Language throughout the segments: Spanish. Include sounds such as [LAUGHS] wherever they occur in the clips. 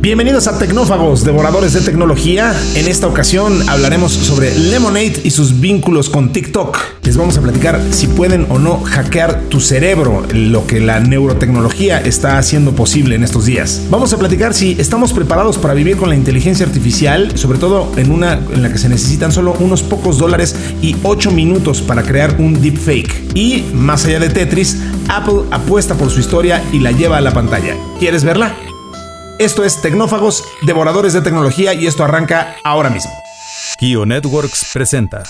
Bienvenidos a Tecnófagos, devoradores de tecnología. En esta ocasión hablaremos sobre Lemonade y sus vínculos con TikTok. Les vamos a platicar si pueden o no hackear tu cerebro, lo que la neurotecnología está haciendo posible en estos días. Vamos a platicar si estamos preparados para vivir con la inteligencia artificial, sobre todo en una en la que se necesitan solo unos pocos dólares y 8 minutos para crear un deepfake. Y más allá de Tetris, Apple apuesta por su historia y la lleva a la pantalla. ¿Quieres verla? Esto es Tecnófagos, devoradores de tecnología y esto arranca ahora mismo. Kio Networks presenta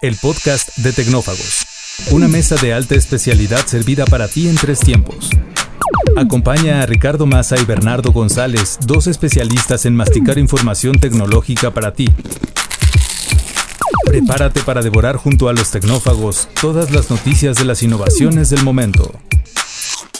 el podcast de Tecnófagos, una mesa de alta especialidad servida para ti en tres tiempos. Acompaña a Ricardo Massa y Bernardo González, dos especialistas en masticar información tecnológica para ti. Prepárate para devorar junto a los tecnófagos todas las noticias de las innovaciones del momento.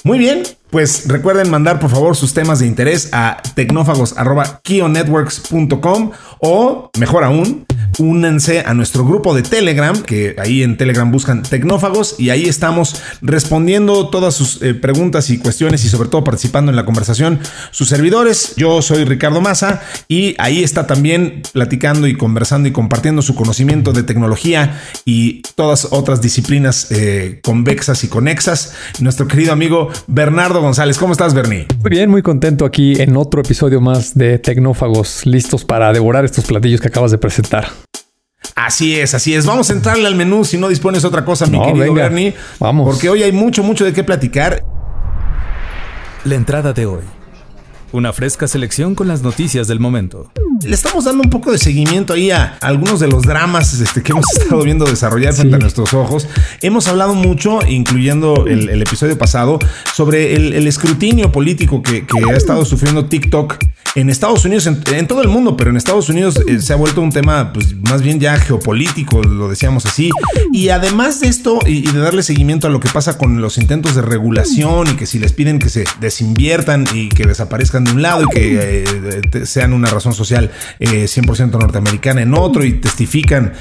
Muy bien, pues recuerden mandar por favor sus temas de interés a tecnófagos.kionetworks.com o, mejor aún, únanse a nuestro grupo de Telegram, que ahí en Telegram buscan Tecnófagos y ahí estamos respondiendo todas sus eh, preguntas y cuestiones y sobre todo participando en la conversación sus servidores. Yo soy Ricardo Massa y ahí está también platicando y conversando y compartiendo su conocimiento de tecnología y todas otras disciplinas eh, convexas y conexas. Nuestro querido amigo Bernardo González. ¿Cómo estás, Bernie? Muy bien, muy contento aquí en otro episodio más de Tecnófagos, listos para devorar estos platillos que acabas de presentar. Así es, así es. Vamos a entrarle al menú si no dispones otra cosa, mi querido Bernie. Vamos. Porque hoy hay mucho, mucho de qué platicar. La entrada de hoy. Una fresca selección con las noticias del momento. Le estamos dando un poco de seguimiento ahí a algunos de los dramas este, que hemos [LAUGHS] estado viendo desarrollar frente a nuestros ojos. Hemos hablado mucho, incluyendo el, episodio pasado, sobre el, escrutinio político que, que ha estado sufriendo TikTok en Estados Unidos, en, todo el mundo, pero en Estados Unidos eh, se ha vuelto un tema, pues más bien ya geopolítico, lo decíamos así. Y además de esto, y, de darle seguimiento a lo que pasa con los intentos de regulación y que si les piden que se desinviertan y que desaparezcan de un lado y que eh, sean una razón social 100% eh, norteamericana en otro y testifican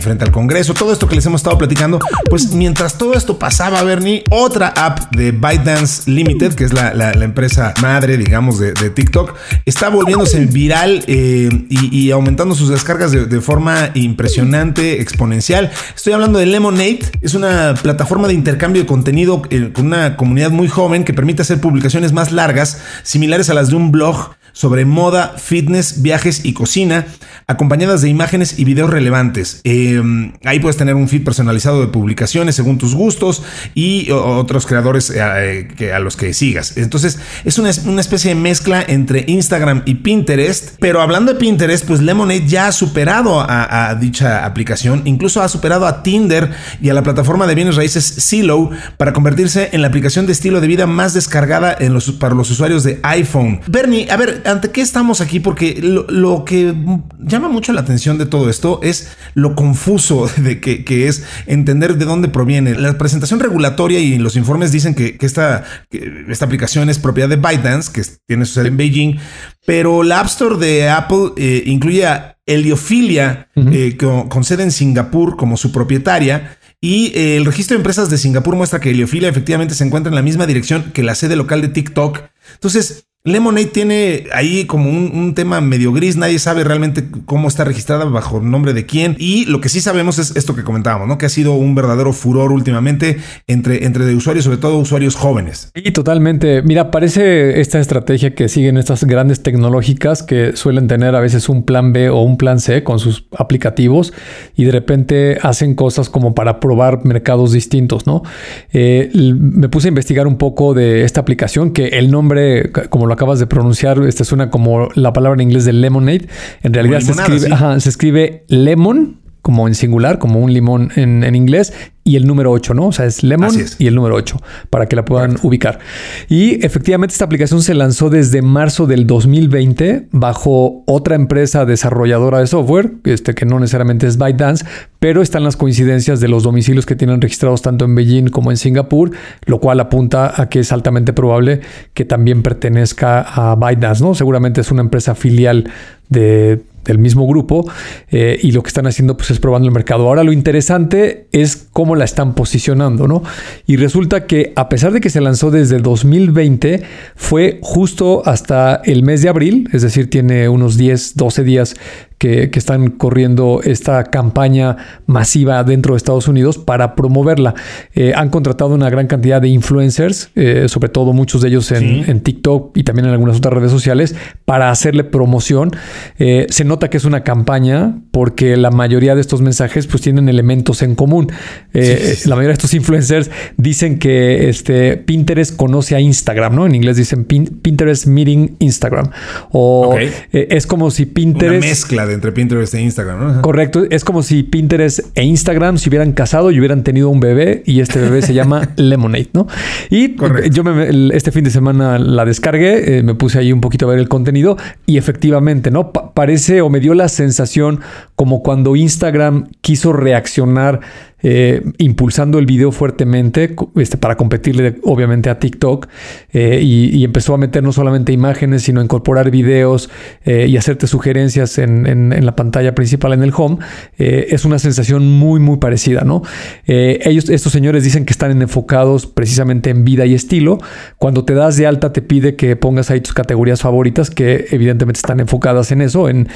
frente al Congreso, todo esto que les hemos estado platicando, pues mientras todo esto pasaba, Bernie, otra app de ByteDance Limited, que es la, empresa madre, digamos, de TikTok, está volviéndose viral eh, y, aumentando sus descargas de, forma impresionante, exponencial. Estoy hablando de Lemonade, es una plataforma de intercambio de contenido eh, con una comunidad muy joven que permite hacer publicaciones más largas, similares a las de un blog sobre moda, fitness, viajes y cocina, acompañadas de imágenes y videos relevantes. Em, ahí puedes tener un feed personalizado de publicaciones según tus gustos y otros creadores eh, que, a los que sigas. Entonces es una, especie de mezcla entre Instagram y Pinterest. Pero hablando de Pinterest, pues Lemonade ya ha superado a, dicha aplicación, incluso ha superado a Tinder y a la plataforma de bienes raíces Zillow para convertirse en la aplicación de estilo de vida más descargada para los usuarios de iPhone. Bernie, a ver, ¿ante qué estamos aquí? Porque lo, que llama mucho la atención de todo esto es lo confuso [LAUGHS] de que, es entender de dónde proviene. La presentación regulatoria y los informes dicen que, esta, esta aplicación es propiedad de ByteDance, que tiene su sede en Beijing, pero la App Store de Apple eh, incluye a Heliofilia, eh, con, sede en Singapur como su propietaria. Y eh, el registro de empresas de Singapur muestra que Heliofilia efectivamente se encuentra en la misma dirección que la sede local de TikTok. Entonces, Lemonade tiene ahí como un, tema medio gris, nadie sabe realmente cómo está registrada, bajo nombre de quién. Y lo que sí sabemos es esto que comentábamos, ¿no? Que ha sido un verdadero furor últimamente entre, entre usuarios, sobre todo usuarios jóvenes. Y totalmente. Mira, parece esta estrategia que siguen estas grandes tecnológicas que suelen tener a veces un plan B o un plan C con sus aplicativos y de repente hacen cosas como para probar mercados distintos, ¿no? Eh, me puse a investigar un poco de esta aplicación que el nombre, como lo acabas de pronunciar, esta suena como la palabra en inglés de lemonade. En realidad se escribe, se escribe lemon como en singular, como un limón en, inglés, y el número 8, ¿no? O sea, es Lemon y el número 8, para que la puedan ubicar. Y efectivamente esta aplicación se lanzó desde marzo del 2020 bajo otra empresa desarrolladora de software, este, que no necesariamente es ByteDance, pero están las coincidencias de los domicilios que tienen registrados tanto en Beijing como en Singapur, lo cual apunta a que es altamente probable que también pertenezca a ByteDance, ¿no? Seguramente es una empresa filial de del mismo grupo eh, y lo que están haciendo pues es probando el mercado. Ahora lo interesante es cómo la están posicionando, ¿no? Y resulta que a pesar de que se lanzó desde 2020, fue justo hasta el mes de abril, es decir, tiene unos 10, 12 días que, están corriendo esta campaña masiva dentro de Estados Unidos para promoverla. Eh, han contratado una gran cantidad de influencers, eh, sobre todo muchos de ellos en, TikTok y también en algunas otras redes sociales, para hacerle promoción. Eh, se nota que es una campaña porque la mayoría de estos mensajes pues tienen elementos en común. La mayoría de estos influencers dicen que este, Pinterest conoce a Instagram, ¿no? En inglés dicen Pinterest meeting Instagram. O es como si Pinterest... Una mezcla de entre Pinterest e Instagram, ¿no? Correcto. Es como si Pinterest e Instagram se hubieran casado y hubieran tenido un bebé y este bebé se llama [LAUGHS] Lemonade, ¿no? Y yo me, este fin de semana la descargué, eh, me puse ahí un poquito a ver el contenido y efectivamente, ¿no? parece o me dio la sensación como cuando Instagram quiso reaccionar eh, impulsando el video fuertemente este, para competirle obviamente a TikTok eh, y, empezó a meter no solamente imágenes, sino incorporar videos eh, y hacerte sugerencias en, la pantalla principal en el home. es una sensación muy, muy parecida, ¿no? estos señores dicen que están enfocados precisamente en vida y estilo. Cuando te das de alta te pide que pongas ahí tus categorías favoritas que evidentemente están enfocadas en eso, en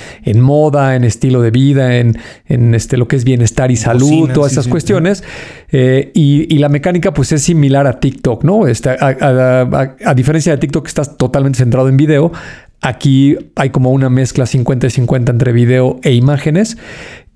moda, en estilo de vida, en, en este, lo que es bienestar y salud, todas esas cuestiones. Eh, y, la mecánica pues es similar a TikTok, ¿no? Este, a, diferencia de TikTok que estás totalmente centrado en video, aquí hay como una mezcla 50 y 50 entre video e imágenes.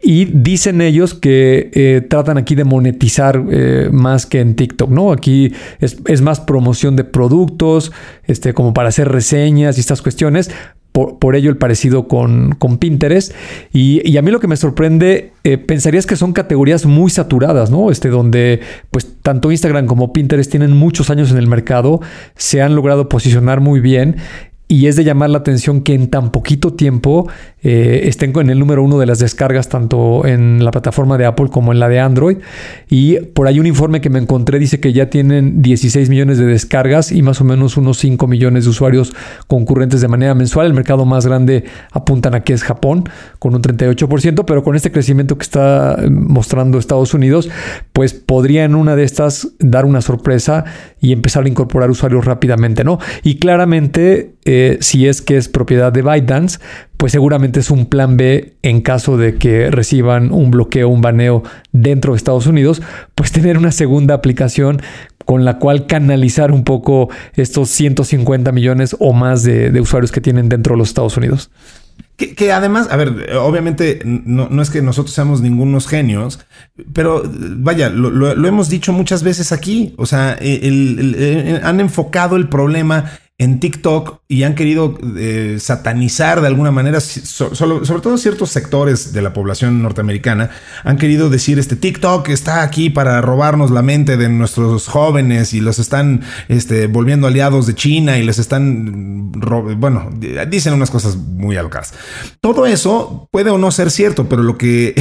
Y dicen ellos que eh, tratan aquí de monetizar eh, más que en TikTok, ¿no? Aquí es, más promoción de productos, este, como para hacer reseñas y estas cuestiones, por, ello el parecido con, con Pinterest. Y, a mí lo que me sorprende, eh, pensarías que son categorías muy saturadas, ¿no? Este, donde pues tanto Instagram como Pinterest tienen muchos años en el mercado, se han logrado posicionar muy bien y es de llamar la atención que en tan poquito tiempo eh, estén en el número uno de las descargas tanto en la plataforma de Apple como en la de Android. Y por ahí un informe que me encontré dice que ya tienen 16 millones de descargas y más o menos unos 5 millones de usuarios concurrentes de manera mensual. El mercado más grande apuntan aquí es Japón con un 38%, pero con este crecimiento que está mostrando Estados Unidos, pues podría en una de estas dar una sorpresa y empezar a incorporar usuarios rápidamente, ¿no? Y claramente... Eh, si es que es propiedad de ByteDance, pues seguramente es un plan B en caso de que reciban un bloqueo, un baneo dentro de Estados Unidos, pues tener una segunda aplicación con la cual canalizar un poco estos 150 millones o más de, usuarios que tienen dentro de los Estados Unidos. Que, además, a ver, obviamente no, es que nosotros seamos ningunos genios, pero vaya, lo, hemos dicho muchas veces aquí. O sea, han enfocado el problema en TikTok y han querido eh, satanizar de alguna manera, sobre todo ciertos sectores de la población norteamericana, han querido decir, este TikTok está aquí para robarnos la mente de nuestros jóvenes y los están este, volviendo aliados de China y les están, bueno, dicen unas cosas muy alocadas. Todo eso puede o no ser cierto, pero lo que,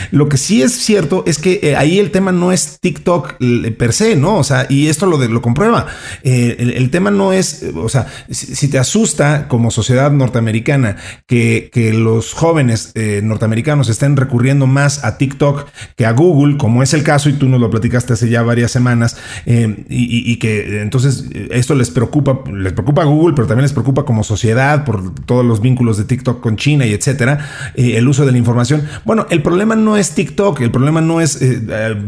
[LAUGHS] lo que sí es cierto es que eh, ahí el tema no es TikTok eh, per se, ¿no? O sea, y esto lo, lo comprueba. el tema no es o sea, si, te asusta como sociedad norteamericana que, los jóvenes eh, norteamericanos estén recurriendo más a TikTok que a Google, como es el caso, y tú nos lo platicaste hace ya varias semanas, eh, y, que entonces esto les preocupa, les preocupa a Google, pero también les preocupa como sociedad por todos los vínculos de TikTok con China y etcétera, eh, el uso de la información. Bueno, el problema no es TikTok, el problema no es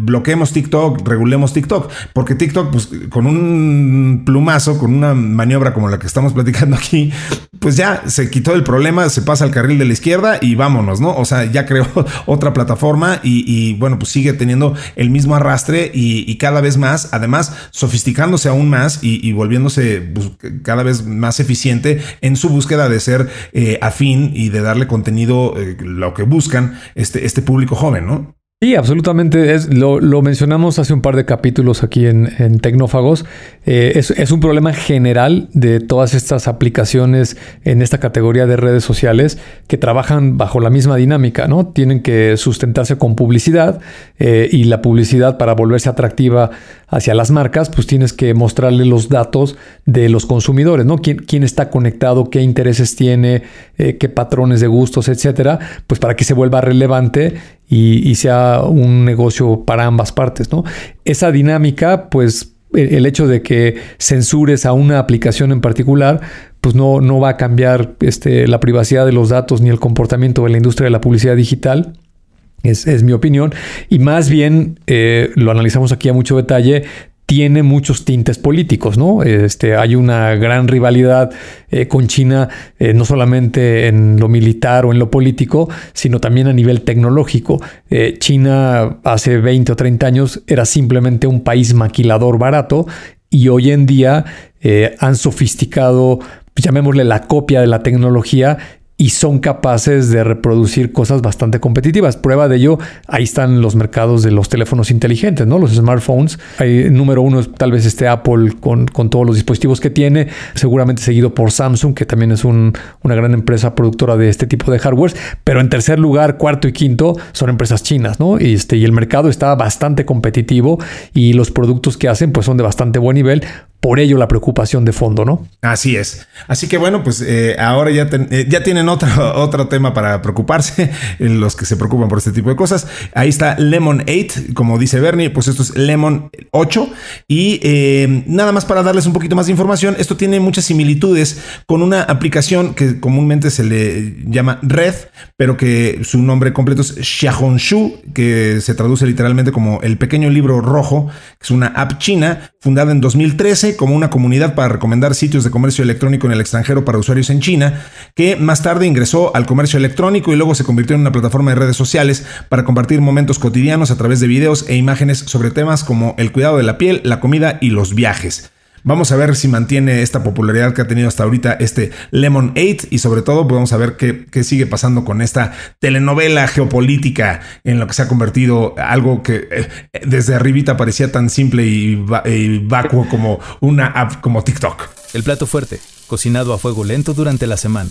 bloqueemos TikTok, regulemos TikTok, porque TikTok, pues con un plumazo, con una maniobra como la que estamos platicando aquí, pues ya se quitó el problema, se pasa al carril de la izquierda y vámonos, ¿no? O sea, ya creó [LAUGHS] otra plataforma y, bueno, pues sigue teniendo el mismo arrastre y, cada vez más, además, sofisticándose aún más y, volviéndose pues, cada vez más eficiente en su búsqueda de ser eh, afín y de darle contenido, eh, lo que buscan este, este público joven, ¿no? Sí, absolutamente. Es, lo, mencionamos hace un par de capítulos aquí en, Tecnófagos. Eh, es, un problema general de todas estas aplicaciones en esta categoría de redes sociales que trabajan bajo la misma dinámica, ¿no? Tienen que sustentarse con publicidad eh, y la publicidad para volverse atractiva hacia las marcas, pues tienes que mostrarle los datos de los consumidores, ¿no? ¿Quién, quién está conectado, qué intereses tiene, eh, qué patrones de gustos, etcétera, pues para que se vuelva relevante y, sea un negocio para ambas partes, ¿no? Esa dinámica, pues el hecho de que censures a una aplicación en particular, pues no, no va a cambiar este, la privacidad de los datos ni el comportamiento de la industria de la publicidad digital. Es, mi opinión. Y más bien, eh, lo analizamos aquí a mucho detalle, tiene muchos tintes políticos, ¿no? Este, hay una gran rivalidad eh, con China, eh, no solamente en lo militar o en lo político, sino también a nivel tecnológico. China hace 20 o 30 años era simplemente un país maquilador barato y hoy en día han sofisticado, llamémosle la copia de la tecnología y son capaces de reproducir cosas bastante competitivas. Prueba de ello, ahí están los mercados de los teléfonos inteligentes, ¿no? Los smartphones. Número uno tal vez este Apple con, todos los dispositivos que tiene, seguramente seguido por Samsung, que también es una gran empresa productora de este tipo de hardware. Pero en tercer lugar, cuarto y quinto son empresas chinas, ¿no? Y, este, y el mercado está bastante competitivo y los productos que hacen pues son de bastante buen nivel por ello la preocupación de fondo, ¿no? Así es. Así que bueno, pues eh, ahora ya, eh, ya tienen otro, [LAUGHS] otro tema para preocuparse, [LAUGHS] los que se preocupan por este tipo de cosas. Ahí está Lemon 8, como dice Bernie, pues esto es Lemon 8. Y eh, nada más para darles un poquito más de información, esto tiene muchas similitudes con una aplicación que comúnmente se le llama Red, pero que su nombre completo es Xiaohongshu, que se traduce literalmente como el pequeño libro rojo, que es una app china fundada en 2013 como una comunidad para recomendar sitios de comercio electrónico en el extranjero para usuarios en China, que más tarde ingresó al comercio electrónico y luego se convirtió en una plataforma de redes sociales para compartir momentos cotidianos a través de videos e imágenes sobre temas como el cuidado de la piel, la comida y los viajes. Vamos a ver si mantiene esta popularidad que ha tenido hasta ahorita este Lemon 8 y sobre todo pues, vamos a ver qué, qué, sigue pasando con esta telenovela geopolítica en lo que se ha convertido algo que eh, desde arribita parecía tan simple y, y vacuo como una app como TikTok. El plato fuerte, cocinado a fuego lento durante la semana.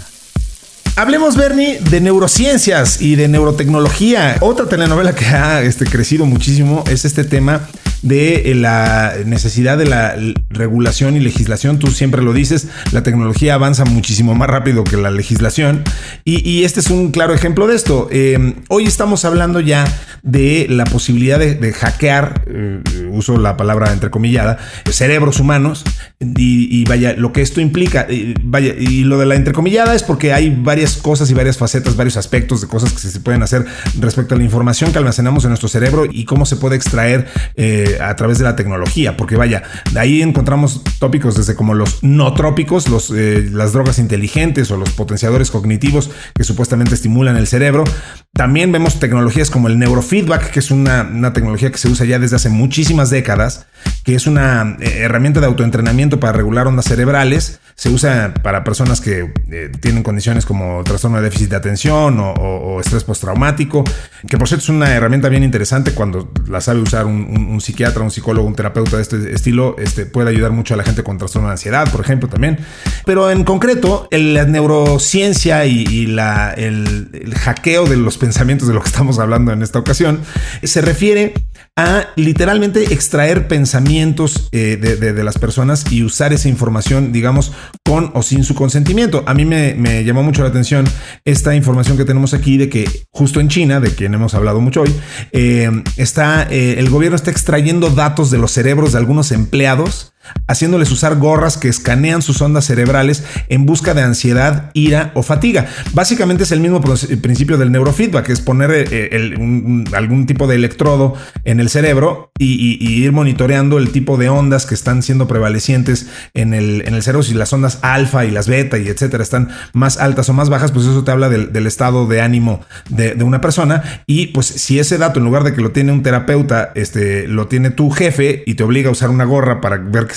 Hablemos, Bernie, de neurociencias y de neurotecnología. Otra telenovela que ha este, crecido muchísimo es este tema de eh, la necesidad de la regulación y legislación. Tú siempre lo dices, la tecnología avanza muchísimo más rápido que la legislación. Y, este es un claro ejemplo de esto. Eh, hoy estamos hablando ya de la posibilidad de, hackear, eh, uso la palabra entrecomillada, cerebros humanos. Y, vaya, lo que esto implica, vaya, y lo de la entrecomillada es porque hay varias cosas y varias facetas, varios aspectos de cosas que se pueden hacer respecto a la información que almacenamos en nuestro cerebro y cómo se puede extraer eh, a través de la tecnología. Porque vaya, de ahí encontramos tópicos desde como los no trópicos, los, eh, las drogas inteligentes o los potenciadores cognitivos que supuestamente estimulan el cerebro. También vemos tecnologías como el neurofeedback, que es una, una tecnología que se usa ya desde hace muchísimas décadas, que es una eh, herramienta de autoentrenamiento para regular ondas cerebrales. Se usa para personas que tienen condiciones como trastorno de déficit de atención o, estrés postraumático, que por cierto es una herramienta bien interesante cuando la sabe usar un, psiquiatra, un psicólogo, un terapeuta de este estilo, este, puede ayudar mucho a la gente con trastorno de ansiedad, por ejemplo, también. Pero en concreto, la neurociencia y, la, el hackeo de los pensamientos de lo que estamos hablando en esta ocasión se refiere a literalmente extraer pensamientos eh, de, las personas y usar esa información, digamos, con o sin su consentimiento. A mí me, llamó mucho la atención esta información que tenemos aquí de que justo en China, de quien hemos hablado mucho hoy, eh, está, eh, el gobierno está extrayendo datos de los cerebros de algunos empleados haciéndoles usar gorras que escanean sus ondas cerebrales en busca de ansiedad, ira o fatiga. Básicamente es el mismo principio del neurofeedback, es poner eh, algún tipo de electrodo en el cerebro y, ir monitoreando el tipo de ondas que están siendo prevalecientes en el, cerebro. Si las ondas alfa y las beta y etcétera están más altas o más bajas, pues eso te habla del, estado de ánimo de, una persona. Y pues si ese dato, en lugar de que lo tiene un terapeuta, este, lo tiene tu jefe y te obliga a usar una gorra para ver que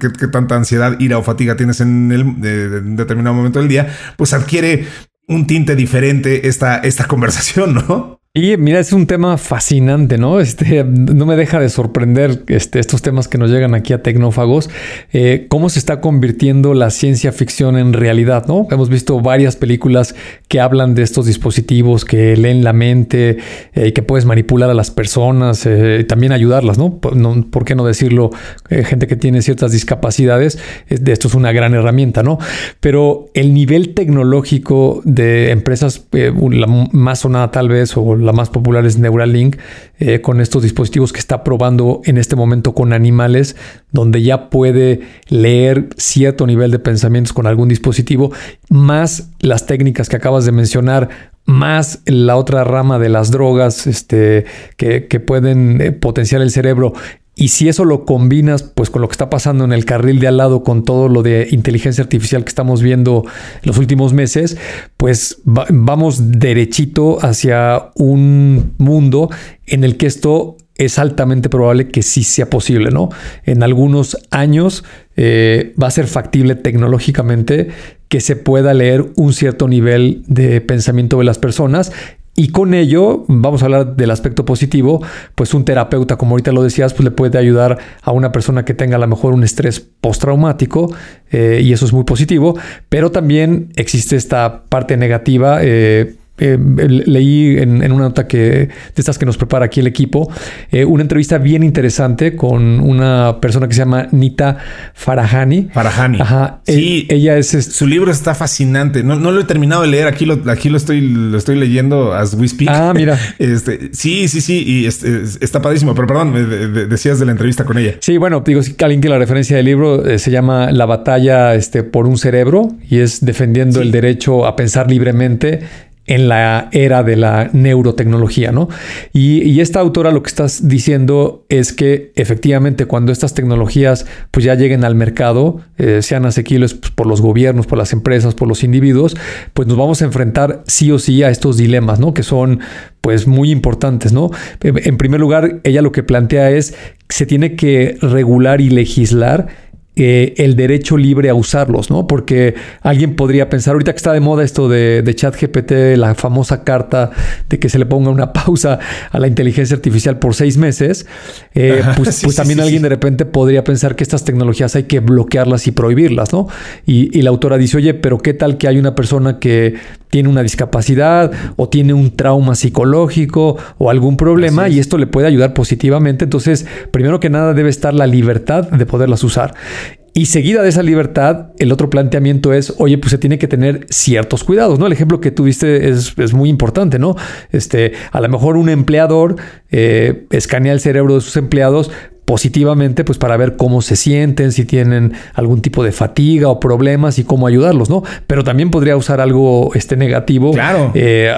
qué, tanta ansiedad, ira o fatiga tienes en, el, determinado momento del día, pues adquiere un tinte diferente esta, esta [LAUGHS] conversación, ¿no? Y mira, es un tema fascinante, ¿no? Este, no me deja de sorprender este, estos temas que nos llegan aquí a Tecnófagos, eh, cómo se está convirtiendo la ciencia ficción en realidad, ¿no? Hemos visto varias películas que hablan de estos dispositivos que leen la mente y eh, que puedes manipular a las personas eh, y también ayudarlas, ¿no? ¿no? qué no decirlo? gente que tiene ciertas discapacidades, de esto es una gran herramienta, ¿no? Pero el nivel tecnológico de empresas, la más sonada tal vez, o la más popular es Neuralink, eh, con estos dispositivos que está probando en este momento con animales, donde ya puede leer cierto nivel de pensamientos con algún dispositivo, más las técnicas que acabas de mencionar, más la otra rama de las drogas este, que, pueden eh, potenciar el cerebro y si eso lo combinas pues con lo que está pasando en el carril de al lado con todo lo de inteligencia artificial que estamos viendo los últimos meses, pues vamos derechito hacia un mundo en el que esto es altamente probable que sí sea posible, ¿no? En algunos años eh, va a ser factible tecnológicamente que se pueda leer un cierto nivel de pensamiento de las personas y con ello, vamos a hablar del aspecto positivo, pues un terapeuta, como ahorita lo decías, pues le puede ayudar a una persona que tenga a lo mejor un estrés postraumático, eh, y eso es muy positivo, pero también existe esta parte negativa. Eh, eh, leí en, una nota que de estas que nos prepara aquí el equipo, eh, una entrevista bien interesante con una persona que se llama Nita Farahani. Farahani. Ajá. Sí, e, ella es. Su libro está fascinante. No, lo he terminado de leer. Aquí lo, aquí lo estoy, lo estoy leyendo as we speak. Ah, mira. [LAUGHS] Este, sí, sí, sí. Y está padrísimo. Pero perdón, decías de la entrevista con ella. Sí, bueno, digo, si alguien que la referencia del libro eh, se llama La batalla este, por un cerebro y es defendiendo el derecho a pensar libremente en la era de la neurotecnología, ¿no? Y, esta autora lo que estás diciendo es que efectivamente cuando estas tecnologías pues ya lleguen al mercado, eh, sean asequibles pues, por los gobiernos, por las empresas, por los individuos, pues nos vamos a enfrentar sí o sí a estos dilemas, ¿no? Que son pues muy importantes, ¿no? En primer lugar, ella lo que plantea es que se tiene que regular y legislar eh, el derecho libre a usarlos, ¿no? Porque alguien podría pensar, ahorita que está de moda esto de, de chat GPT, la famosa carta de que se le ponga una [LAUGHS] pausa a la inteligencia artificial por seis meses, eh, pues, pues también alguien de repente podría pensar que estas tecnologías hay que bloquearlas y prohibirlas, ¿no? Y, la autora dice, oye, pero ¿qué tal que hay una persona que tiene una discapacidad o tiene un trauma psicológico o algún problema y esto le puede ayudar positivamente? Entonces, primero que nada debe estar la libertad de poderlas usar. Y seguida de esa libertad, el otro planteamiento es, oye, pues se tiene que tener ciertos cuidados, ¿no? El ejemplo que tuviste es, es muy importante, ¿no? Este, a lo mejor un empleador eh, escanea el cerebro de sus empleados positivamente, pues para ver cómo se sienten, si tienen algún tipo de fatiga o problemas y cómo ayudarlos, ¿no? Pero también podría usar algo este, negativo. Claro. Eh,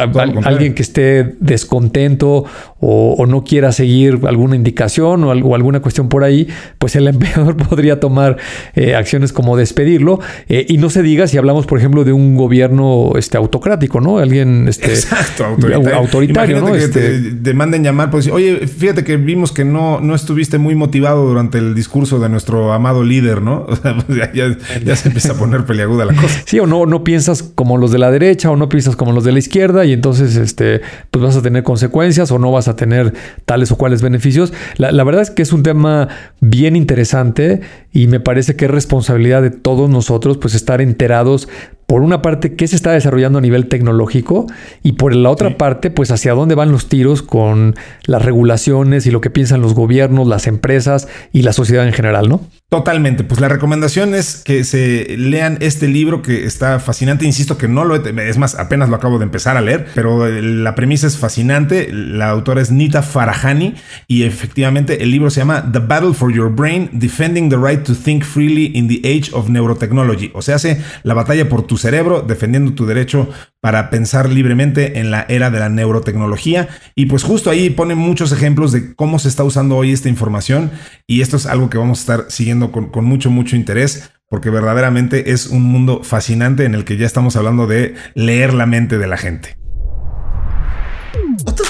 alguien que esté descontento o, no quiera seguir alguna indicación o, alguna cuestión por ahí, pues el [LAUGHS] empleador podría tomar eh, acciones como despedirlo. Eh, y no se diga si hablamos, por ejemplo, de un gobierno este, autocrático, ¿no? Alguien este, Exacto, autoritario. ¿no? Que te este demanden llamar, pues, oye, fíjate que vimos que no, no estuviste muy motivado durante el discurso de nuestro amado líder, ¿no? [LAUGHS] O sea, pues, ya, se empieza a poner peliaguda la cosa. Sí, o no, no piensas como los de la derecha o no piensas como los de la izquierda y entonces este, pues vas a tener consecuencias o no vas a tener tales o cuales beneficios. La, la verdad es que es un tema bien interesante y me parece que es responsabilidad de todos nosotros pues estar enterados por una parte, qué se está desarrollando a nivel tecnológico y por la otra parte, pues hacia dónde van los tiros con las regulaciones y lo que piensan los gobiernos, las empresas y la sociedad en general, ¿no? Totalmente. Pues la recomendación es que se lean este libro que está fascinante. Insisto que no lo he, es más, apenas lo acabo de empezar a leer, pero la premisa es fascinante. La autora es Nita Farahani y efectivamente el libro se llama The Battle for Your Brain, Defending the Right to Think Freely in the Age of Neurotechnology. O sea, hace la batalla por tu cerebro, defendiendo tu derecho para pensar libremente en la era de la neurotecnología. Y pues justo ahí pone muchos ejemplos de cómo se está usando hoy esta información y esto es algo que vamos a estar siguiendo con, con mucho, mucho interés porque verdaderamente es un mundo fascinante en el que ya estamos hablando de leer la mente de la gente.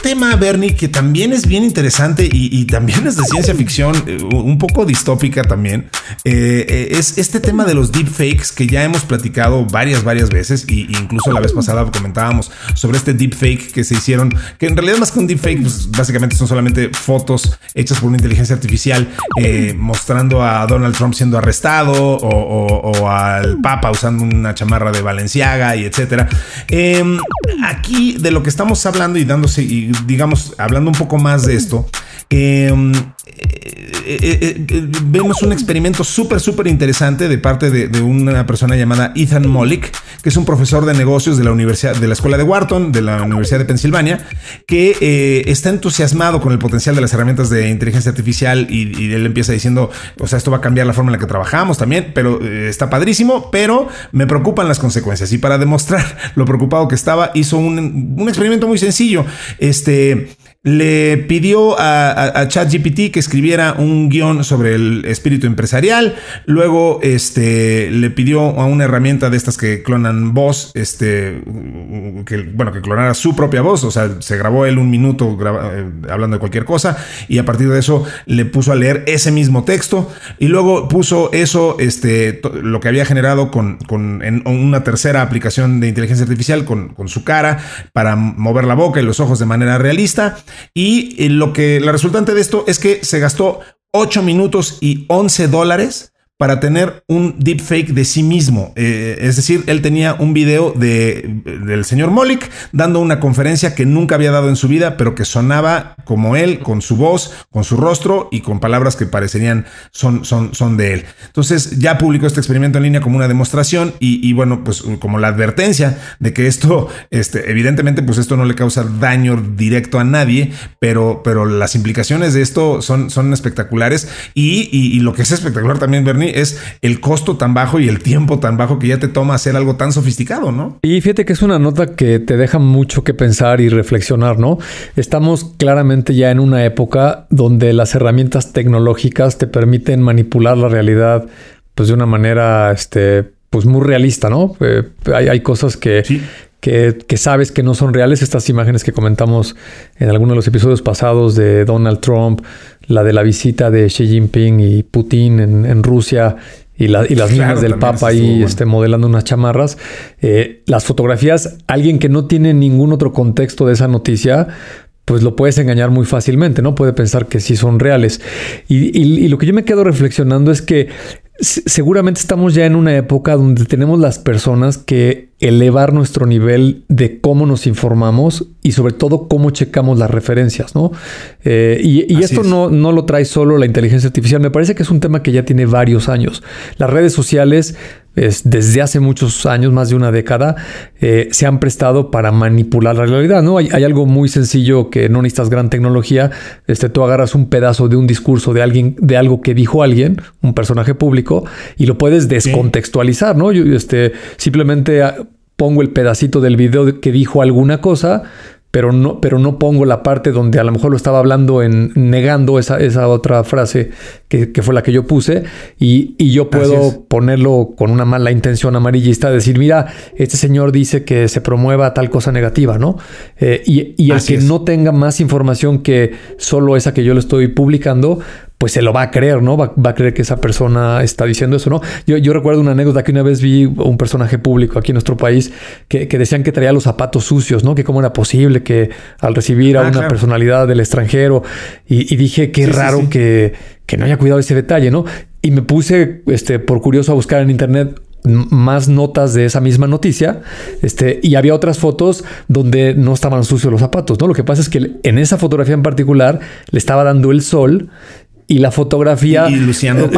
Tema, Bernie, que también es bien interesante y, también es de ciencia ficción, eh, un poco distópica también, eh, eh, es este tema de los deepfakes que ya hemos platicado varias, varias veces, y incluso la vez pasada comentábamos sobre este deepfake que se hicieron, que en realidad más que un deepfake, pues básicamente son solamente fotos hechas por una inteligencia artificial mostrando a Donald Trump siendo arrestado o, al Papa usando una chamarra de Valenciaga y etcétera. Em, aquí de lo que estamos hablando y dándose, y digamos, hablando un poco más de esto, eh, eh, eh, vemos un experimento súper, súper interesante de parte de, una persona llamada Ethan Mollick, que es un profesor de negocios de la Universidad, de la Escuela de Wharton, de la Universidad de Pensilvania, que está entusiasmado con el potencial de las herramientas de inteligencia artificial y, él empieza diciendo, o sea, esto va a cambiar la forma en la que trabajamos también, pero está padrísimo, pero me preocupan las consecuencias. Y para demostrar [LAUGHS] lo preocupado que estaba, hizo un, un experimento muy sencillo. Este le pidió a, ChatGPT que escribiera un guion sobre el espíritu empresarial. Luego, este, le pidió a una herramienta de estas que clonan voz, este, que, bueno, que clonara su propia voz. O sea, se grabó él un minuto eh, hablando de cualquier cosa y a partir de eso le puso a leer ese mismo texto y luego puso eso, este, lo que había generado con, con en una tercera aplicación de inteligencia artificial con su cara para mover la boca y los ojos de manera realista. Y eh, lo que la resultante de esto es que se gastó 8 minutos y 11 dólares para tener un deepfake de sí mismo. Eh, es decir, él tenía un video de, del señor Molik dando una conferencia que nunca había dado en su vida, pero que sonaba como él, con su voz, con su rostro y con palabras que parecerían son, son, son de él. Entonces ya publicó este experimento en línea como una demostración y, bueno, pues como la advertencia de que esto, este, evidentemente, pues esto no le causa daño directo a nadie, pero, pero las implicaciones de esto son, son espectaculares y, y lo que es espectacular también, Bernie, es el costo tan bajo y el tiempo tan bajo que ya te toma hacer algo tan sofisticado, ¿no? Y fíjate que es una nota que te deja mucho que pensar y reflexionar, ¿no? Estamos claramente ya en una época donde las herramientas tecnológicas te permiten manipular la realidad pues de una manera este pues muy realista, ¿no? Eh, hay, cosas que, que, que, sabes que no son reales. Estas imágenes que comentamos en algunos de los episodios pasados de Donald Trump, la de la visita de Xi Jinping y Putin en, Rusia y, las niñas del Papa ahí este, modelando unas chamarras. Eh, las fotografías, alguien que no tiene ningún otro contexto de esa noticia, pues lo puedes engañar muy fácilmente, ¿no? Puede pensar que sí son reales. y lo que yo me quedo reflexionando es que seguramente estamos ya en una época donde tenemos las personas que elevar nuestro nivel de cómo nos informamos y sobre todo cómo checamos las referencias, ¿no? Eh, y, esto no, no, lo trae solo la inteligencia artificial, me parece que es un tema que ya tiene varios años. Las redes sociales desde hace muchos años, más de una década, eh, se han prestado para manipular la realidad, ¿no? Hay, algo muy sencillo que no necesitas gran tecnología, este, tú agarras un pedazo de un discurso de alguien, de algo que dijo alguien, un personaje público, y lo puedes descontextualizar, ¿no? Yo, este, simplemente pongo el pedacito del video que dijo alguna cosa, pero no, pero no pongo la parte donde a lo mejor lo estaba hablando en negando esa, esa otra frase que, fue la que yo puse y, yo puedo ponerlo con una mala intención amarillista, decir, mira, este señor dice que se promueva tal cosa negativa, ¿no? Eh, y, y el que no tenga más información que solo esa que yo le estoy publicando, pues se lo va a creer, ¿no? Va, a creer que esa persona está diciendo eso, ¿no? Yo, yo, recuerdo una anécdota que una vez vi un personaje público aquí en nuestro país que, decían que traía los zapatos sucios, ¿no? Que cómo era posible que al recibir a ah, una personalidad del extranjero y, dije, qué raro Que, que no haya cuidado ese detalle, ¿no? Y me puse, este, por curioso a buscar en internet más notas de esa misma noticia, este, y había otras fotos donde no estaban sucios los zapatos, ¿no? Lo que pasa es que en esa fotografía en particular le estaba dando el sol y la fotografía y, luciendo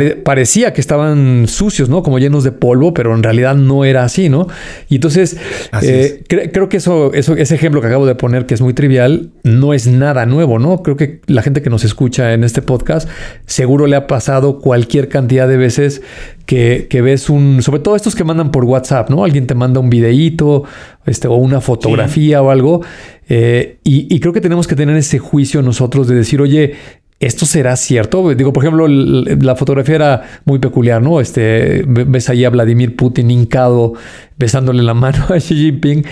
eh, parecía que estaban sucios, ¿no? Como llenos de polvo, pero en realidad no era así, ¿no? Y entonces eh, creo que eso, eso, ese ejemplo que acabo de poner, que es muy trivial, no es nada nuevo, ¿no? Creo que la gente que nos escucha en este podcast seguro le ha pasado cualquier cantidad de veces que, que ves un, sobre todo estos que mandan por WhatsApp, ¿no? Alguien te manda un videíto, este, o una fotografía o algo. Eh, y, y creo que tenemos que tener ese juicio nosotros de decir, oye, ¿Esto será cierto? Digo, por ejemplo, la fotografía era muy peculiar, ¿no? Este, ves ahí a Vladimir Putin hincado, besándole la [LAUGHS] mano a Xi Jinping.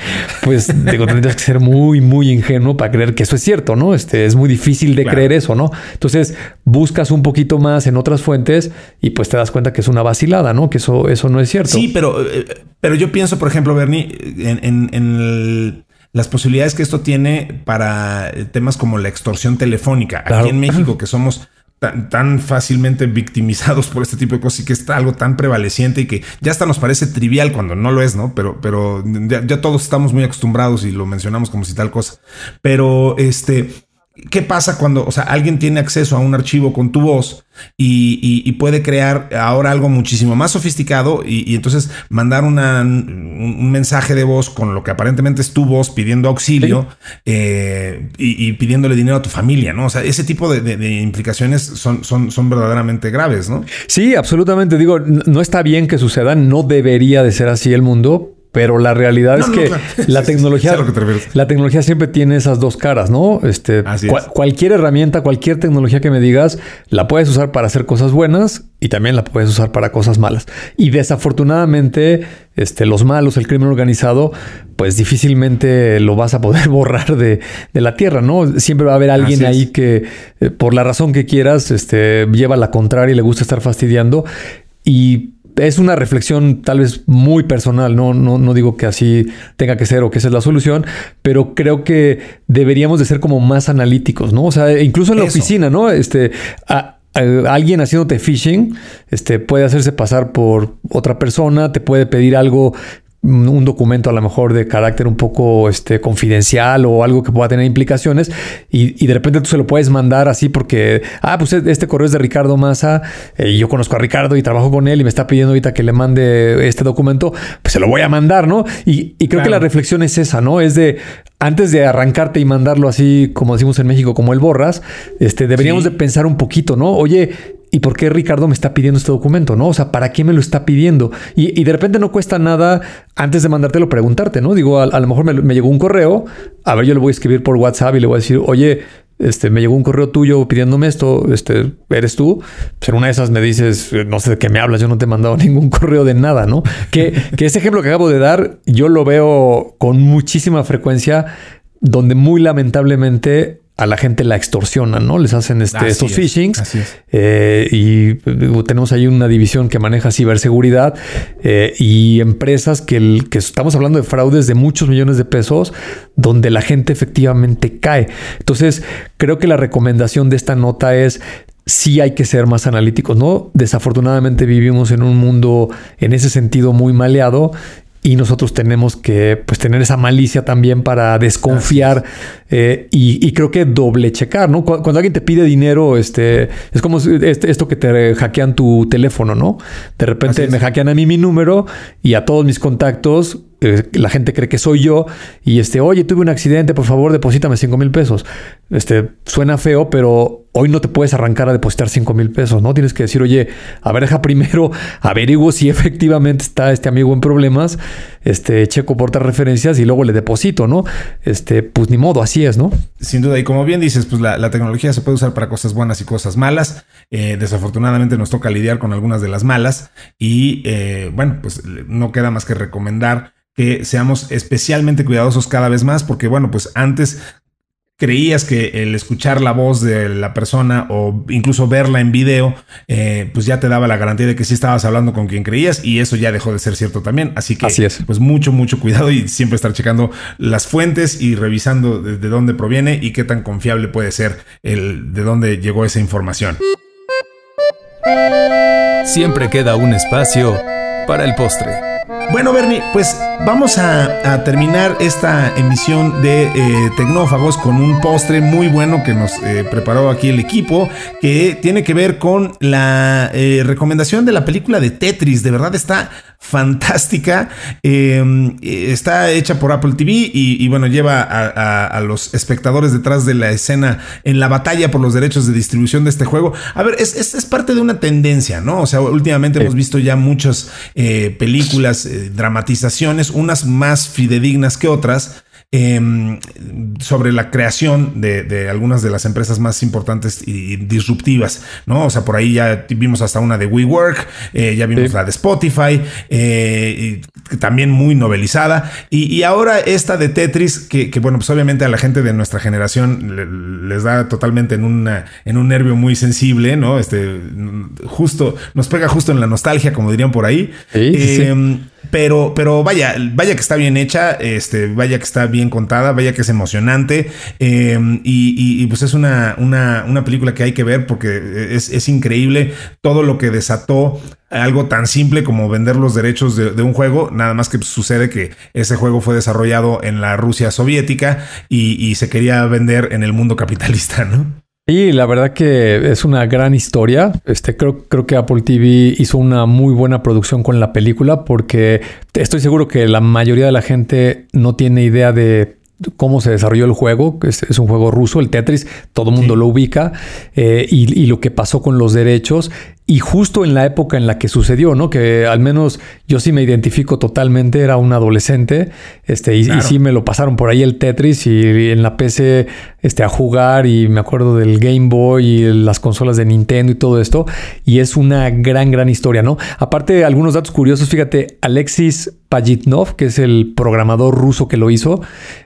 Pues digo, tendrías que ser muy, muy ingenuo para creer que eso es cierto, ¿no? Este, es muy difícil de creer eso, ¿no? Entonces, buscas un poquito más en otras fuentes y pues te das cuenta que es una vacilada, ¿no? Que eso, eso no es cierto. Sí, pero, eh, pero yo pienso, por ejemplo, Bernie, en, en las posibilidades que esto tiene para temas como la extorsión telefónica. Aquí en México, [LAUGHS] que somos tan, fácilmente victimizados por este tipo de cosas y que está algo tan prevaleciente y que ya hasta nos parece trivial cuando no lo es, ¿no? Pero, pero ya todos estamos muy acostumbrados y lo mencionamos como si tal cosa. Pero este ¿Qué pasa cuando, o sea, alguien tiene acceso a un archivo con tu voz y, puede crear ahora algo muchísimo más sofisticado y, entonces mandar un mensaje de voz con lo que aparentemente es tu voz pidiendo auxilio eh, y, pidiéndole dinero a tu familia, ¿no? O sea, ese tipo de, implicaciones son, son, son verdaderamente graves, ¿no? Sí, absolutamente. Digo, no está bien que suceda, no debería de ser así el mundo, pero la realidad es que la tecnología, la tecnología siempre tiene esas dos caras, ¿no? Este, cualquier herramienta, cualquier tecnología que me digas, la puedes usar para hacer cosas buenas y también la puedes usar para cosas malas. Y desafortunadamente, este, los malos, el crimen organizado, pues difícilmente lo vas a poder [LAUGHS] borrar de, la tierra, ¿no? Siempre va a haber alguien ahí que, eh, por la razón que quieras, este, lleva la contraria y le gusta estar fastidiando. Y es una reflexión tal vez muy personal, no, no, no digo que así tenga que ser o que esa es la solución, pero creo que deberíamos de ser como más analíticos, ¿no? O sea, incluso en la oficina, ¿no? Este, alguien haciéndote phishing, este, puede hacerse pasar por otra persona, te puede pedir algo un documento a lo mejor de carácter un poco este, confidencial o algo que pueda tener implicaciones y, de repente tú se lo puedes mandar así porque, ah, pues este correo es de Ricardo Massa eh, y yo conozco a Ricardo y trabajo con él y me está pidiendo ahorita que le mande este documento, pues se lo voy a mandar, ¿no? Y, creo que la reflexión es esa, ¿no? Es de, antes de arrancarte y mandarlo así, como decimos en México, como el borras, este, deberíamos de pensar un poquito, ¿no? Oye, ¿y por qué Ricardo me está pidiendo este documento? ¿No? O sea, ¿para qué me lo está pidiendo? Y, de repente no cuesta nada antes de mandártelo preguntarte, ¿no? Digo, a, lo mejor me, llegó un correo, a ver, yo le voy a escribir por WhatsApp y le voy a decir, oye, este, me llegó un correo tuyo pidiéndome esto, este, ¿eres tú? Pues en una de esas me dices, no sé de qué me hablas, yo no te he mandado [LAUGHS] ningún correo de nada, ¿no? Que, que ese ejemplo que acabo de dar, yo lo veo con muchísima frecuencia, donde muy lamentablemente a la gente la extorsionan, ¿no? Les hacen este, estos phishings. Eh, y tenemos ahí una división que maneja ciberseguridad eh, y empresas que, que estamos hablando de fraudes de muchos millones de pesos donde la gente efectivamente cae. Entonces, creo que la recomendación de esta nota es sí hay que ser más analíticos, ¿no? Desafortunadamente vivimos en un mundo en ese sentido muy maleado y nosotros tenemos que pues, tener esa malicia también para desconfiar eh, y, creo que doble checar, ¿no? Cuando, alguien te pide dinero, este, es como este, esto que te hackean tu teléfono, ¿no? De repente me hackean a mí mi número y a todos mis contactos eh, la gente cree que soy yo y este, oye, tuve un accidente, por favor, deposítame 5 mil pesos. Este, suena feo, pero hoy no te puedes arrancar a depositar 5 mil pesos, ¿no? Tienes que decir, oye, a ver, deja primero, [LAUGHS] averiguo si efectivamente está este amigo en problemas, este, checo por otras referencias y luego le deposito, ¿no? Este, pues ni modo, así es, ¿no? Sin duda, y como bien dices, pues la, tecnología se puede usar para cosas buenas y cosas malas. Eh, desafortunadamente nos toca lidiar con algunas de las malas y, eh, bueno, pues no queda más que recomendar que seamos especialmente cuidadosos cada vez más, porque bueno, pues antes creías que el escuchar la voz de la persona o incluso verla en video, eh, pues ya te daba la garantía de que sí estabas hablando con quien creías y eso ya dejó de ser cierto también. Así que, pues mucho, mucho cuidado y siempre estar checando las fuentes y revisando de, de dónde proviene y qué tan confiable puede ser el de dónde llegó esa información. Siempre queda un espacio para el postre. Bueno, Bernie, pues vamos a, terminar esta emisión de eh, Tecnófagos con un postre muy bueno que nos eh, preparó aquí el equipo, que tiene que ver con la eh, recomendación de la película de Tetris. De verdad está fantástica. Em, está hecha por Apple TV y, bueno, lleva a, los espectadores detrás de la escena en la batalla por los derechos de distribución de este juego. A ver, es, es, parte de una tendencia, ¿no? O sea, últimamente hemos visto ya muchas películas, dramatizaciones, unas más fidedignas que otras em, sobre la creación de, algunas de las empresas más importantes y disruptivas, ¿no? O sea, por ahí ya vimos hasta una de WeWork, eh, ya vimos la de Spotify, eh, también muy novelizada, y, ahora esta de Tetris, que, bueno, pues obviamente a la gente de nuestra generación les da totalmente en, una, en un nervio muy sensible, ¿no? Este, justo, nos pega justo en la nostalgia, como dirían por ahí. Em, pero, pero vaya, vaya que está bien hecha, este, vaya que está bien contada, vaya que es emocionante. Em, y, pues es una, una, película que hay que ver porque es, increíble todo lo que desató algo tan simple como vender los derechos de, un juego, nada más que sucede que ese juego fue desarrollado en la Rusia soviética y, y se quería vender en el mundo capitalista, ¿no? Y la verdad que es una gran historia. Este, creo, creo que Apple TV hizo una muy buena producción con la película porque estoy seguro que la mayoría de la gente no tiene idea de cómo se desarrolló el juego. Es, un juego ruso, el Tetris, todo el mundo lo ubica, eh, y, y, lo que pasó con los derechos y justo en la época en la que sucedió, ¿no? Que al menos yo sí me identifico totalmente, era un adolescente, este, y, sí me lo pasaron por ahí el Tetris y en la PC este, a jugar y me acuerdo del Game Boy y las consolas de Nintendo y todo esto, y es una gran, gran historia, ¿no? Aparte, algunos datos curiosos, fíjate, Alexis Pajitnov, que es el programador ruso que lo hizo,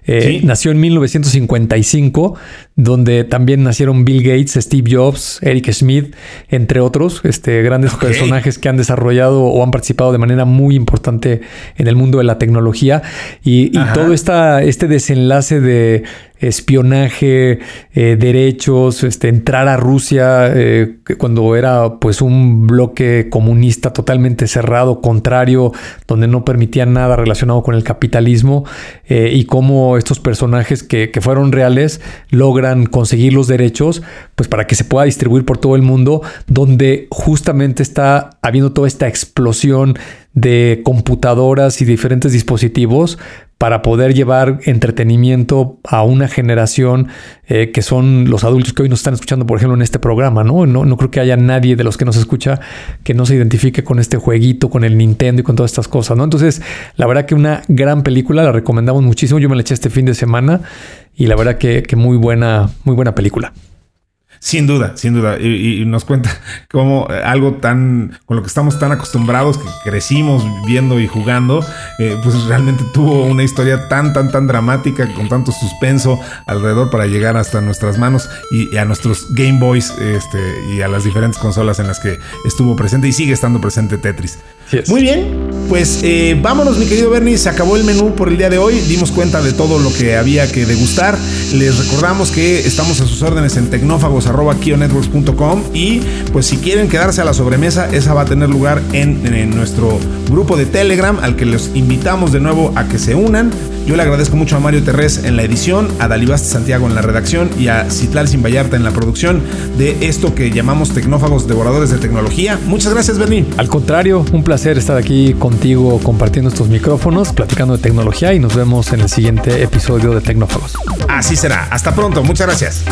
eh, nació en 1955, donde también nacieron Bill Gates, Steve Jobs, Eric Schmidt, entre otros este, grandes personajes que han desarrollado o han participado de manera muy importante en el mundo de la tecnología. Y, todo esta, este desenlace de espionaje, eh, derechos, este, entrar a Rusia eh, cuando era pues un bloque comunista totalmente cerrado, contrario, donde no permitía nada relacionado con el capitalismo eh, y cómo estos personajes que, que, fueron reales logran conseguir los derechos pues para que se pueda distribuir por todo el mundo, donde justamente está habiendo toda esta explosión de computadoras y diferentes dispositivos para poder llevar entretenimiento a una generación eh, que son los adultos que hoy nos están escuchando, por ejemplo, en este programa, ¿no? ¿no? No creo que haya nadie de los que nos escucha que no se identifique con este jueguito, con el Nintendo y con todas estas cosas, ¿no? Entonces, la verdad que una gran película, la recomendamos muchísimo. Yo me la eché este fin de semana y la verdad que, que muy buena, muy buena película. Sin duda, sin duda. Y, nos cuenta [LAUGHS] cómo eh, algo tan, con lo que estamos tan acostumbrados, que crecimos viendo y jugando, eh, pues realmente tuvo una historia tan, tan, tan dramática, con tanto suspenso alrededor para llegar hasta nuestras manos y, a nuestros Game Boys este, y a las diferentes consolas en las que estuvo presente y sigue estando presente Tetris. Muy bien, pues eh, vámonos mi querido Bernie, se acabó el menú por el día de hoy, dimos cuenta de todo lo que había que degustar, les recordamos que estamos a sus órdenes en tecnófagos.kionetworks.com y pues si quieren quedarse a la sobremesa, esa va a tener lugar en nuestro grupo de Telegram al que los invitamos de nuevo a que se unan. Yo le agradezco mucho a Mario Terrés en la edición, a Dalibaste Santiago en la redacción y a Citlal Sin Vallarta en la producción de esto que llamamos Tecnófagos Devoradores de Tecnología. Muchas gracias, Bernie. Al contrario, un placer estar aquí contigo compartiendo estos micrófonos, platicando de tecnología y nos vemos en el siguiente episodio de Tecnófagos. Así será. Hasta pronto. Muchas gracias.